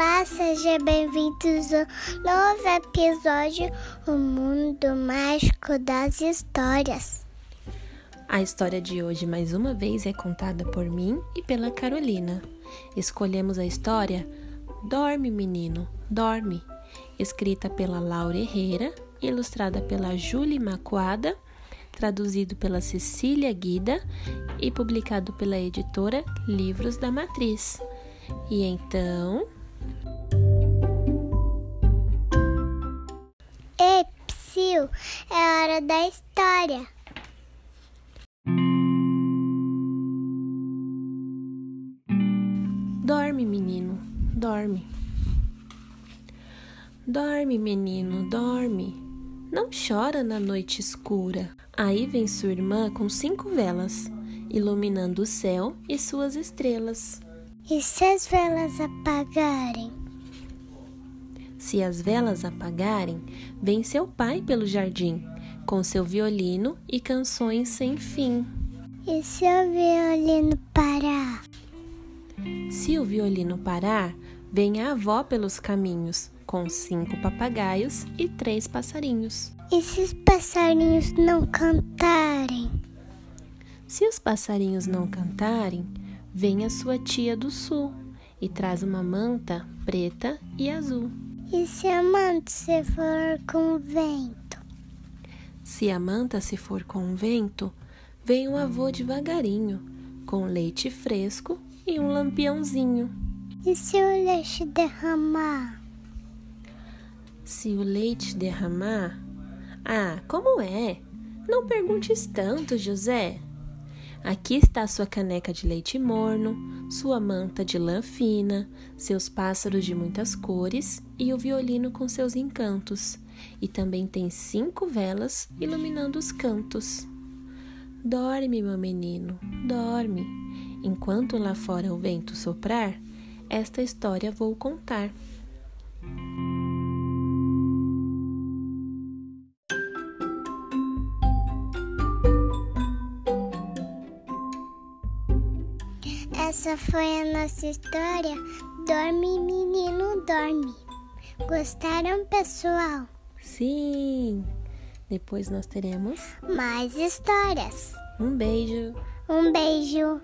Olá, sejam bem-vindos ao novo episódio O Mundo Mágico das Histórias. A história de hoje, mais uma vez, é contada por mim e pela Carolina. Escolhemos a história Dorme, Menino, Dorme, escrita pela Laura Herrera, ilustrada pela Julie Macuada, traduzido pela Cecília Guida e publicado pela editora Livros da Matriz. E então. Ei, Psyu, é hora da história. Dorme, menino, dorme. Dorme, menino, dorme. Não chora na noite escura. Aí vem sua irmã com cinco velas, iluminando o céu e suas estrelas. E se as velas apagarem? Se as velas apagarem, vem seu pai pelo jardim, com seu violino e canções sem fim. E se o violino parar? Se o violino parar, vem a avó pelos caminhos, com cinco papagaios e três passarinhos. E se os passarinhos não cantarem? Se os passarinhos não cantarem, vem a sua tia do sul e traz uma manta preta e azul. E se a manta se for com vento? Se a manta se for com vento, vem o avô devagarinho, com leite fresco e um lampiãozinho. E se o leite derramar? Se o leite derramar. Ah, como é? Não perguntes tanto, José. Aqui está sua caneca de leite morno, sua manta de lã fina, seus pássaros de muitas cores e o violino com seus encantos. E também tem cinco velas iluminando os cantos. Dorme, meu menino, dorme. Enquanto lá fora o vento soprar, esta história vou contar. Essa foi a nossa história. Dorme, menino, dorme. Gostaram, pessoal? Sim! Depois nós teremos Mais histórias. um beijo. Um beijo.